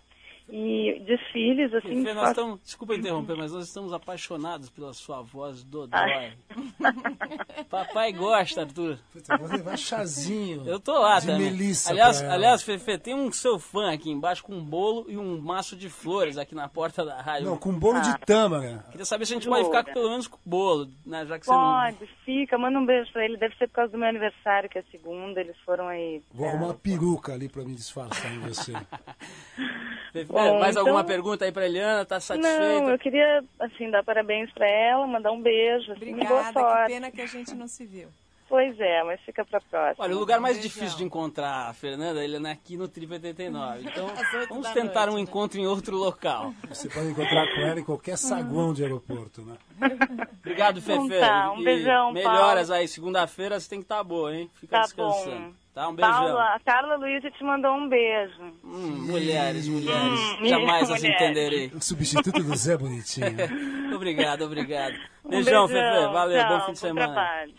E desfiles, assim,
Fê, nós estamos, desculpa interromper, mas nós estamos apaixonados pela sua voz dodói.
Ai.
Papai gosta, Arthur.
Puta, vou levar chazinho.
Eu tô lá
de
também.
Melissa
aliás, aliás, Fefe, tem um seu fã aqui embaixo com um bolo e um maço de flores aqui na porta da rádio.
Não, com bolo
Ah.
de tâmara.
Queria saber se a gente pode ficar pelo menos com o bolo, né? Já que você não.
Pode, fica, manda um beijo pra ele. Deve ser por causa do meu aniversário, que é segunda, eles foram aí.
Vou arrumar uma peruca ali pra me disfarçar em você.
Fefe,
Bom,
mais
então-
alguma pergunta aí pra Eliana? Tá satisfeita?
Não, eu queria, assim, dar parabéns pra ela, mandar um beijo, assim, e boa
Obrigada, que
sorte.
pena que a gente não se viu.
Pois é, mas fica pra próxima.
Olha, o lugar mais
Beijão.
difícil de encontrar a Fernanda, ele é aqui no Trip 89. Então, vamos tentar um
noite, né?
encontro em outro local.
Você pode encontrar com ela em qualquer saguão de aeroporto, né?
Obrigado,
Então
Fefe.
tá, um
E
beijão,
Melhoras
Paulo.
aí, segunda-feira você tem que estar boa, hein? Fica
Tá
descansando.
bom.
Tá, um beijão.
Paula, a Carla Luiza te mandou um beijo.
Hum, mulheres, mulheres.
Hum,
Jamais as
mulheres.
entenderei.
O substituto do Zé Bonitinho.
obrigado, obrigado.
Um
Beijão,
beijão,
Fefe. Valeu,
tchau,
bom fim de
bom
semana.
trabalho.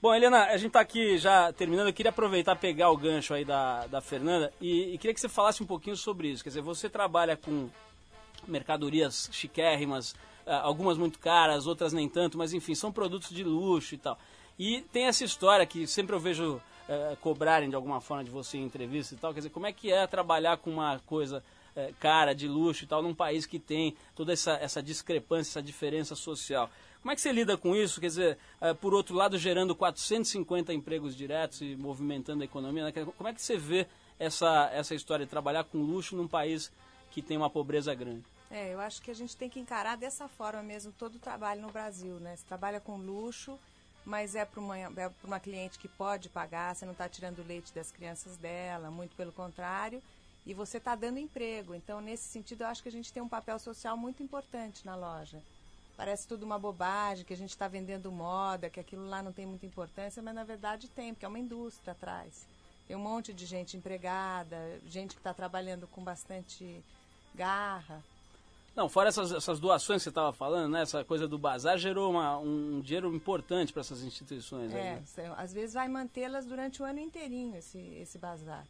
Bom, Helena, a gente tá aqui já terminando. Eu queria aproveitar pegar o gancho aí da, da Fernanda e, e queria que você falasse um pouquinho sobre isso. Quer dizer, você trabalha com mercadorias chiquérrimas, ah, algumas muito caras, outras nem tanto, mas enfim, são produtos de luxo e tal. E tem essa história que sempre eu vejo eh, cobrarem de alguma forma de você em entrevista e tal. Quer dizer, como é que é trabalhar com uma coisa eh, cara, de luxo e tal, num país que tem toda essa, essa discrepância, essa diferença social? Como é que você lida com isso? Quer dizer, por outro lado, gerando 450 empregos diretos e movimentando a economia. né? Como é que você vê essa, essa história de trabalhar com luxo num país que tem uma pobreza grande?
É, eu acho que a gente tem que encarar dessa forma mesmo todo o trabalho no Brasil, né? Você trabalha com luxo, mas é para uma, é uma cliente que pode pagar, você não está tirando o leite das crianças dela, muito pelo contrário, e você está dando emprego. Então, nesse sentido, eu acho que a gente tem um papel social muito importante na loja. Parece tudo uma bobagem, que a gente está vendendo moda, que aquilo lá não tem muita importância, mas na verdade tem, porque é uma indústria atrás. Tem um monte de gente empregada, gente que está trabalhando com bastante garra.
Não, fora essas, essas doações que você estava falando, né? Essa coisa do bazar gerou uma- um dinheiro importante para essas instituições. aí,
É,
né?
cê- às vezes vai mantê-las durante o ano inteirinho, esse, esse bazar.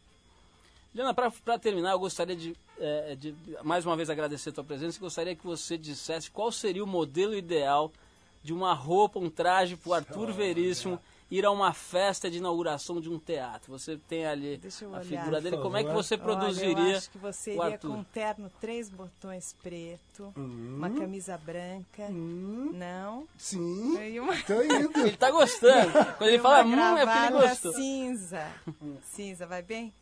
Diana, para terminar, eu gostaria de, eh, de, mais uma vez, agradecer a tua presença e gostaria que você dissesse qual seria o modelo ideal de uma roupa, um traje para o Arthur Veríssimo ir a uma festa de inauguração de um teatro. Você tem ali a figura dele. Como é que você
Olha,
produziria
eu acho que você iria com um terno três botões preto,
Hum.
uma camisa branca, não?
Sim,
uma,
tô indo.
Ele tá gostando. Quando ele fala, hum, é porque ele gostou.
cinza. cinza, vai bem?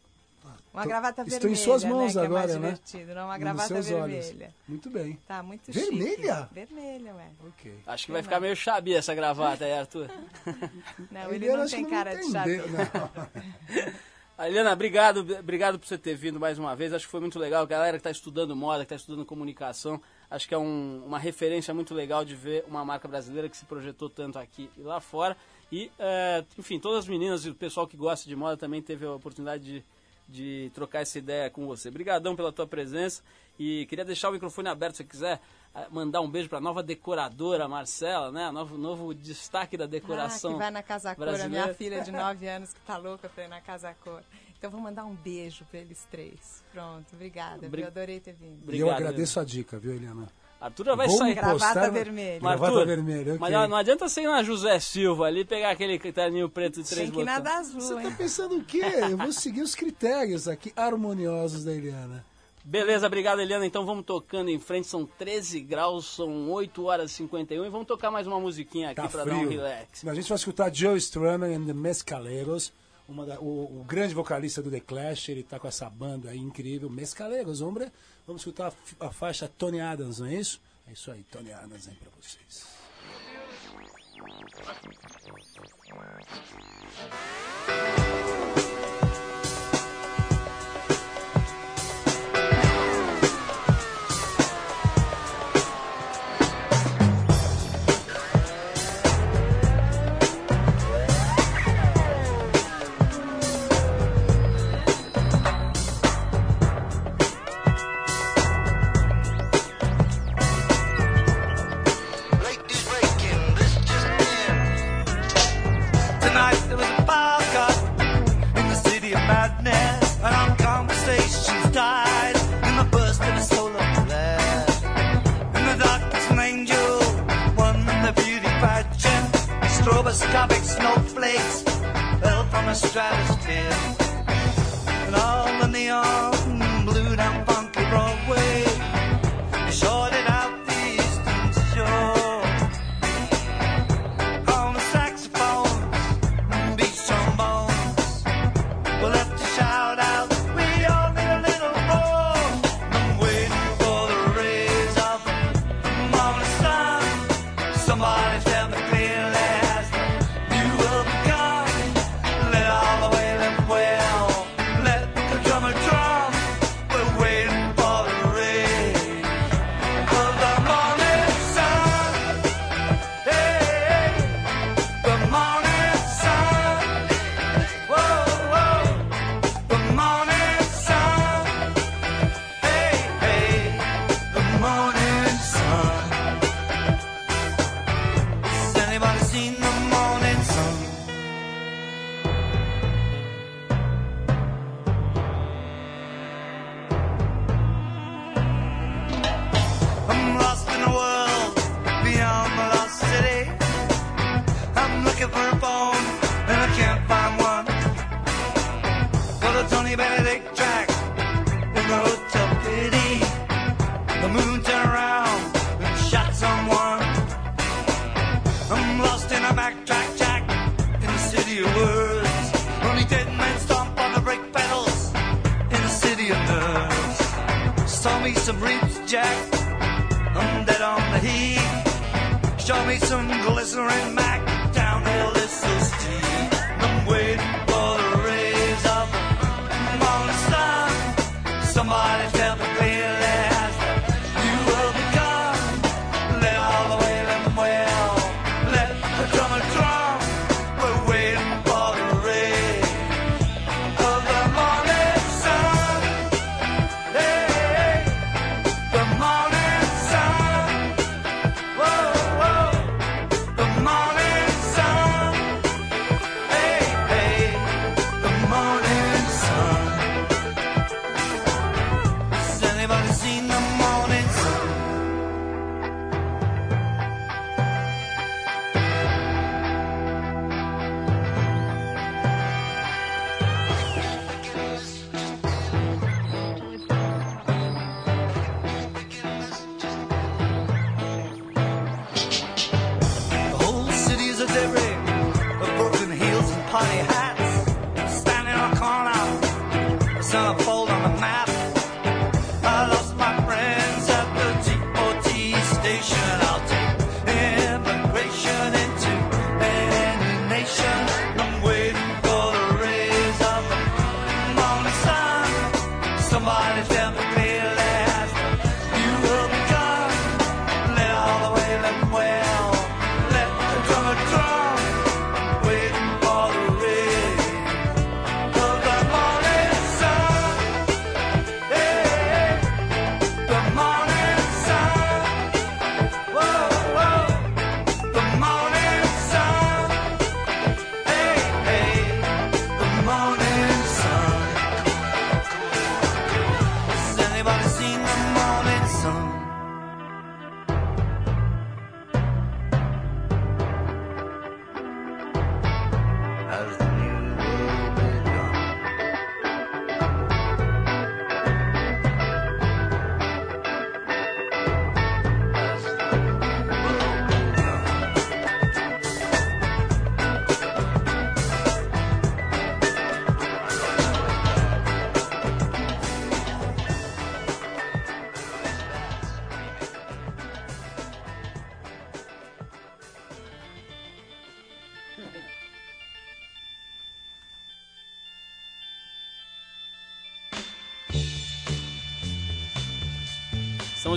Uma gravata
estou
vermelha,
em suas mãos
né, que
agora,
é mais
né?
Não, uma
Nos
gravata
seus olhos.
vermelha.
Muito bem.
Tá muito
Vermelha?
chique. Vermelha, ué.
Ok.
Acho que vai ficar meio chabi essa gravata aí, Arthur.
Não, ele
Eliana
não tem cara de
não.
Ah, Eliana, obrigado, obrigado por você ter vindo mais uma vez. Acho que foi muito legal. A galera que está estudando moda, que está estudando comunicação, acho que é um- uma referência muito legal de ver uma marca brasileira que se projetou tanto aqui e lá fora. E, eh, enfim, todas as meninas e o pessoal que gosta de moda também teve a oportunidade de, de trocar essa ideia com você. Obrigadão pela tua presença e queria deixar o microfone aberto se você quiser eh, mandar um beijo para a nova decoradora Marcela, né? Novo, novo destaque da decoração
Ah, que vai na Casa Cor, a minha filha de 9 anos que tá louca pra ir na Casa Cor. Então vou mandar um beijo pra eles três. Pronto, obrigada.
Obri-
Eu adorei ter vindo.
E eu
Obrigado,
agradeço a dica, viu, Eliana?
Arthur vai
Vou
sair.
Gravata vermelha.
Mas,
Gravata
Arthur,
vermelha, ok.
Mas não, adianta você ir na José Silva ali pegar aquele terninho preto de três
Tem que ir na
botões.
das
Você
ruas,
tá
hein?
pensando o quê? Eu vou seguir os critérios aqui harmoniosos da Eliana.
Beleza, obrigado Eliana. Então vamos tocando em frente, são 13 graus, são 8 horas e 51 e vamos tocar mais uma musiquinha aqui
Tá
pra
frio.
dar um relax.
A gente vai escutar Joe Strummer and the Mescaleiros, uma da- o, o grande vocalista do The Clash, ele tá com essa banda aí incrível, Mescaleiros, hombre. Vamos escutar a, a faixa Tony Adams, não é isso? É isso aí, Tony Adams aí pra vocês.
my
stratosphere.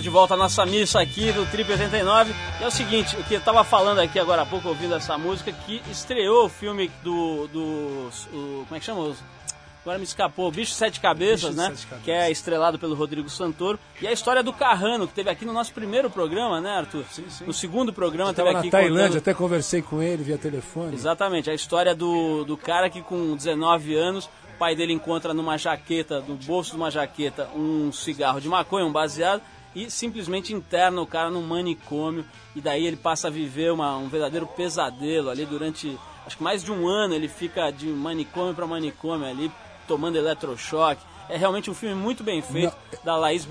De volta à nossa missa aqui do Trip 89. E é o seguinte, o que eu tava falando aqui agora há pouco, ouvindo essa música, que estreou o filme do. do o- como é que chama? Agora me escapou, Bicho Sete Cabeças,
Bicho
né?
Sete Cabeças.
Que é estrelado pelo Rodrigo Santoro. E a história do Carrano, que teve aqui no nosso primeiro programa, né, Arthur?
Sim, sim.
No segundo programa,
Estava
teve
na
aqui
Tailândia,
contando-
até conversei com ele via telefone.
Exatamente, a história do, do cara que com 19 anos, o pai dele encontra numa jaqueta, no bolso de uma jaqueta, um cigarro de maconha, um baseado, e simplesmente interna o cara num manicômio, e daí ele passa a viver uma, um verdadeiro pesadelo ali durante, acho que mais de um ano ele fica de manicômio para manicômio ali, tomando eletrochoque. É realmente um filme muito bem feito, da Laís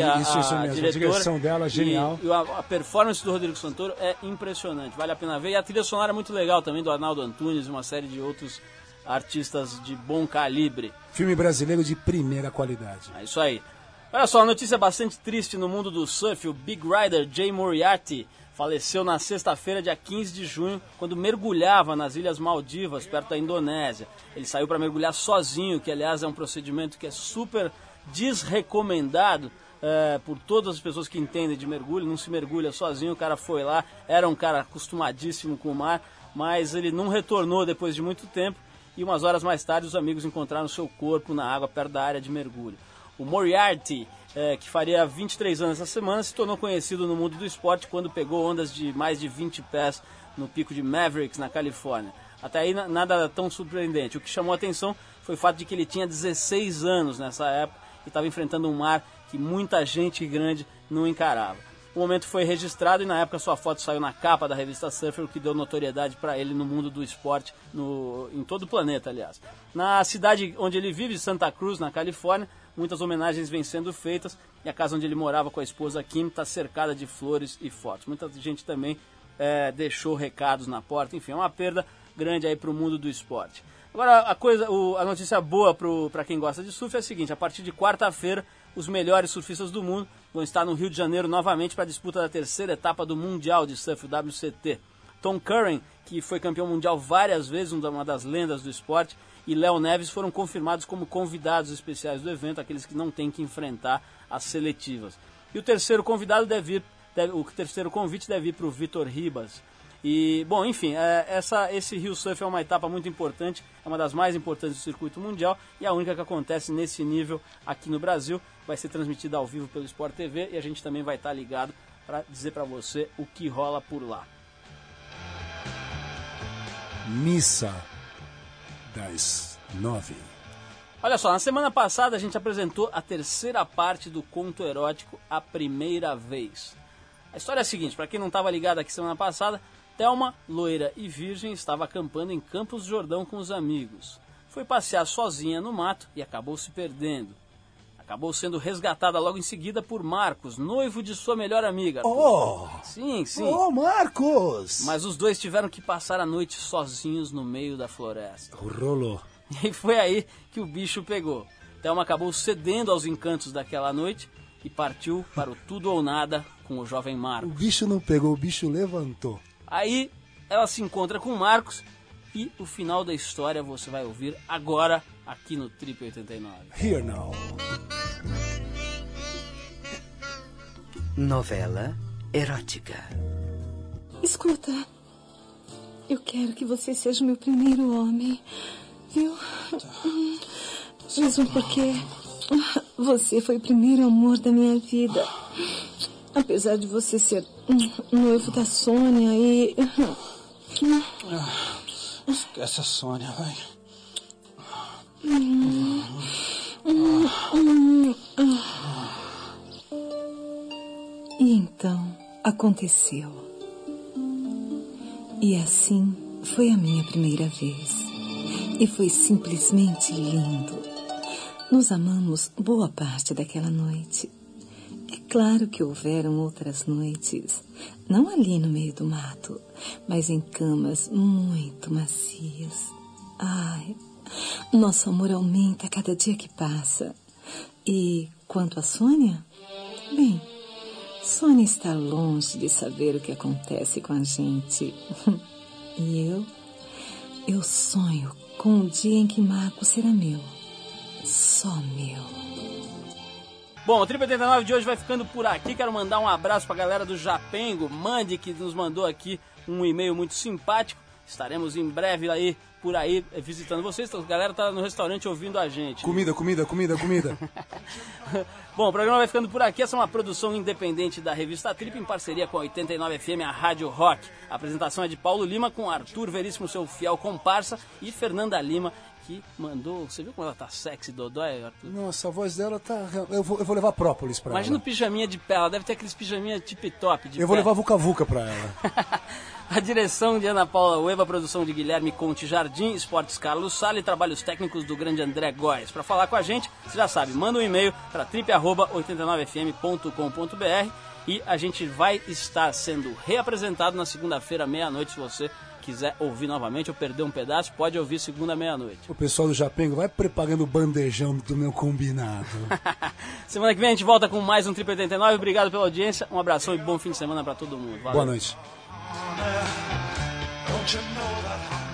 a,
Isso, isso
a
a
diretora.
direção dela é
E-
genial.
e a, a performance do Rodrigo Santoro é impressionante, vale a pena ver. E a trilha sonora é muito legal também, do Arnaldo Antunes e uma série de outros artistas de bom calibre.
Filme brasileiro de primeira qualidade.
É isso aí. Olha só, notícia bastante triste no mundo do surf. O Big Rider Jay Moriarty faleceu na sexta-feira, dia 15 de junho, quando mergulhava nas Ilhas Maldivas, perto da Indonésia. Ele saiu para mergulhar sozinho, que aliás é um procedimento que é super desrecomendado é, por todas as pessoas que entendem de mergulho. Não se mergulha sozinho, o cara foi lá, era um cara acostumadíssimo com o mar, mas ele não retornou depois de muito tempo e umas horas mais tarde os amigos encontraram seu corpo na água perto da área de mergulho. O Moriarty, eh, que faria 23 anos essa semana, se tornou conhecido no mundo do esporte quando pegou ondas de mais de 20 pés
no pico de Mavericks, na Califórnia. Até aí na- nada tão surpreendente. O que chamou a atenção foi o fato de que ele tinha 16 anos nessa época e estava enfrentando um mar que muita gente grande não encarava. O momento foi registrado e na época sua foto saiu na capa da revista Surfer, o que deu notoriedade para ele no mundo do esporte, no, em todo o planeta, aliás. Na cidade onde ele vive, Santa Cruz, na Califórnia, muitas homenagens vêm sendo feitas e a casa onde ele morava com a esposa Kim está cercada de flores e fotos. Muita gente também eh, deixou recados na porta, enfim, é uma perda grande aí para o mundo do esporte. Agora, a, coisa, o- a notícia boa para quem gosta de surf é a seguinte: a partir de quarta-feira, os melhores surfistas do mundo vão estar no Rio de Janeiro novamente para a disputa da terceira etapa do Mundial de Surf, WCT. Tom Curran, que foi campeão mundial várias vezes, uma das lendas do esporte, e Léo Neves foram confirmados como convidados especiais do evento, aqueles que não têm que enfrentar as seletivas. E o terceiro convidado deve ir, deve- o terceiro convite deve ir para o Vitor Ribas. E, bom, enfim, é, essa, esse Rio Surf é uma etapa muito importante, é uma das mais importantes do circuito mundial e a única que acontece nesse nível aqui no Brasil. Vai ser transmitida ao vivo pelo Sport TV e a gente também vai estar ligado para dizer para você o que rola por lá.
Missa das nove.
Olha só, na semana passada a gente apresentou a terceira parte do conto erótico A Primeira Vez. A história é a seguinte, para quem não estava ligado aqui semana passada, Thelma, loira e virgem, estava acampando em Campos do Jordão com os amigos. Foi passear sozinha no mato e acabou se perdendo. Acabou sendo resgatada logo em seguida por Marcos, noivo de sua melhor amiga.
Oh!
Sim, sim.
Ô, Marcos!
Mas os dois tiveram que passar a noite sozinhos no meio da floresta.
Rolou.
E foi aí que o bicho pegou. Thelma acabou cedendo aos encantos daquela noite e partiu para o tudo ou nada com o jovem
O
Marcos.
bicho não pegou, o bicho levantou.
Aí ela se encontra com o Marcos e o final da história você vai ouvir agora aqui no Trip 89.
Here now.
Novela erótica.
Escuta, eu quero que você seja o meu primeiro homem, viu? Mesmo porque você foi o primeiro amor da minha vida. Apesar de você ser noivo da Sônia e.
Esquece a Sônia, vai.
E então aconteceu. E assim foi a minha primeira vez. E foi simplesmente lindo. Nos amamos boa parte daquela noite. É claro que houveram outras noites, não ali no meio do mato, mas em camas muito macias. Ai, nosso amor aumenta a cada dia que passa. E quanto a Sônia? Bem, Sônia está longe de saber o que acontece com a gente. E eu? Eu sonho com o dia em que Marco será meu. Só meu.
Bom, o Trip 89 de hoje vai ficando por aqui. Quero mandar um abraço pra galera do Japengo, Mande, que nos mandou aqui um e-mail muito simpático. Estaremos em breve aí, por aí, eh, visitando vocês. A galera tá no restaurante ouvindo a gente.
Comida, comida, comida, comida.
Bom, o programa vai ficando por aqui. Essa é uma produção independente da revista Trip, em parceria com a 89 FM, a Rádio Rock. A apresentação é de Paulo Lima, com Arthur Veríssimo, seu fiel comparsa, e Fernanda Lima, que mandou. Você viu como ela tá sexy, Dodói, Arthur?
Nossa, a voz dela tá. Eu vou, eu vou levar própolis pra
Imagina o
ela.
pijaminha de pé, ela deve ter aqueles pijaminha tip top de
Eu vou
pé.
levar Vuca Vuca pra ela.
A direção de Ana Paula Ueva, produção de Guilherme Conte Jardim, esportes Carlos Sala e trabalhos técnicos do grande André Góes. Para falar com a gente, você já sabe, manda um e-mail para trip89fm.com.br e a gente vai estar sendo reapresentado na segunda-feira, meia-noite, se você quiser ouvir novamente ou perder um pedaço, pode ouvir segunda meia-noite.
O pessoal do Japengo vai preparando o bandejão do meu combinado.
Semana que vem a gente volta com mais um Trip 89. Obrigado pela audiência, um abração e bom fim de semana para todo mundo. Valeu.
Boa noite.
Don't you know that